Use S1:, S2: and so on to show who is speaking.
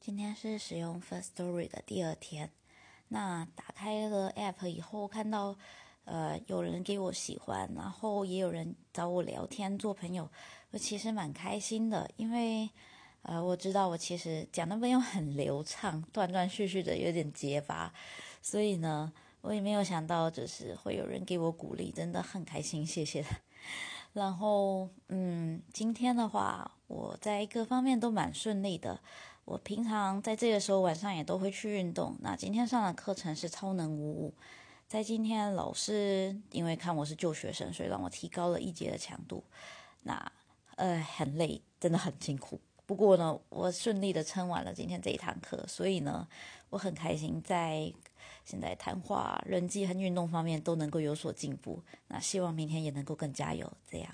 S1: 今天是使用 First Story 的第二天，那打开了 App 以后，看到呃有人给我喜欢，然后也有人找我聊天做朋友，我其实蛮开心的，因为呃我知道我其实讲的没有很流畅，断断续续的有点结巴，所以呢，我也没有想到就是会有人给我鼓励，真的很开心，谢谢。然后嗯，今天的话，我在各方面都蛮顺利的。我平常在这个时候晚上也都会去运动。那今天上的课程是超能五五，在今天老师因为看我是旧学生，所以让我提高了一节的强度。那呃很累，真的很辛苦。不过呢，我顺利的撑完了今天这一堂课，所以呢，我很开心，在现在谈话、人际和运动方面都能够有所进步。那希望明天也能够更加油，这样。